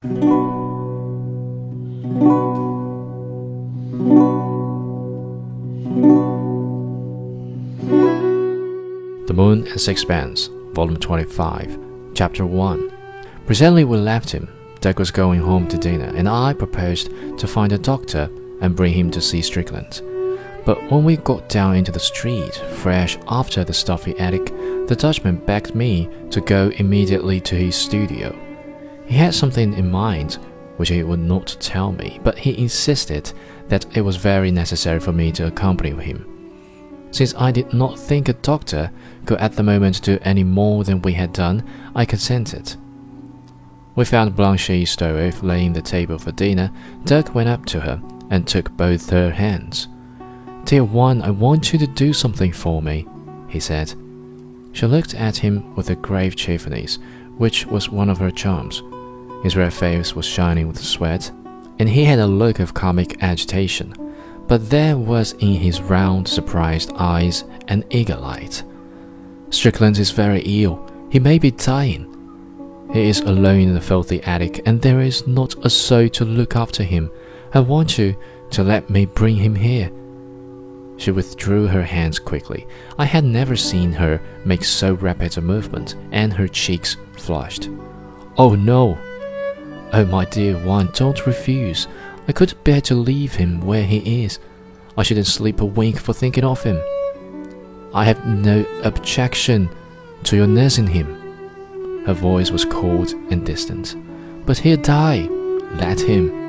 The Moon and Sixpence, Volume 25, Chapter 1. Presently we left him. Dirk was going home to dinner, and I proposed to find a doctor and bring him to see Strickland. But when we got down into the street, fresh after the stuffy attic, the Dutchman begged me to go immediately to his studio. He had something in mind which he would not tell me, but he insisted that it was very necessary for me to accompany him. Since I did not think a doctor could at the moment do any more than we had done, I consented. We found Blanche Stroeve laying the table for dinner. Dirk went up to her and took both her hands. Dear one, I want you to do something for me, he said. She looked at him with a grave cheerfulness, which was one of her charms. His red face was shining with sweat, and he had a look of comic agitation but there was in his round, surprised eyes an eager light. Strickland is very ill. He may be dying. He is alone in the filthy attic, and there is not a soul to look after him. I want you to let me bring him here. She withdrew her hands quickly. I had never seen her make so rapid a movement, and her cheeks flushed. Oh no! Oh, my dear one, don't refuse. I couldn't bear to leave him where he is. I shouldn't sleep a wink for thinking of him. I have no objection to your nursing him. Her voice was cold and distant. But he'll die. Let him.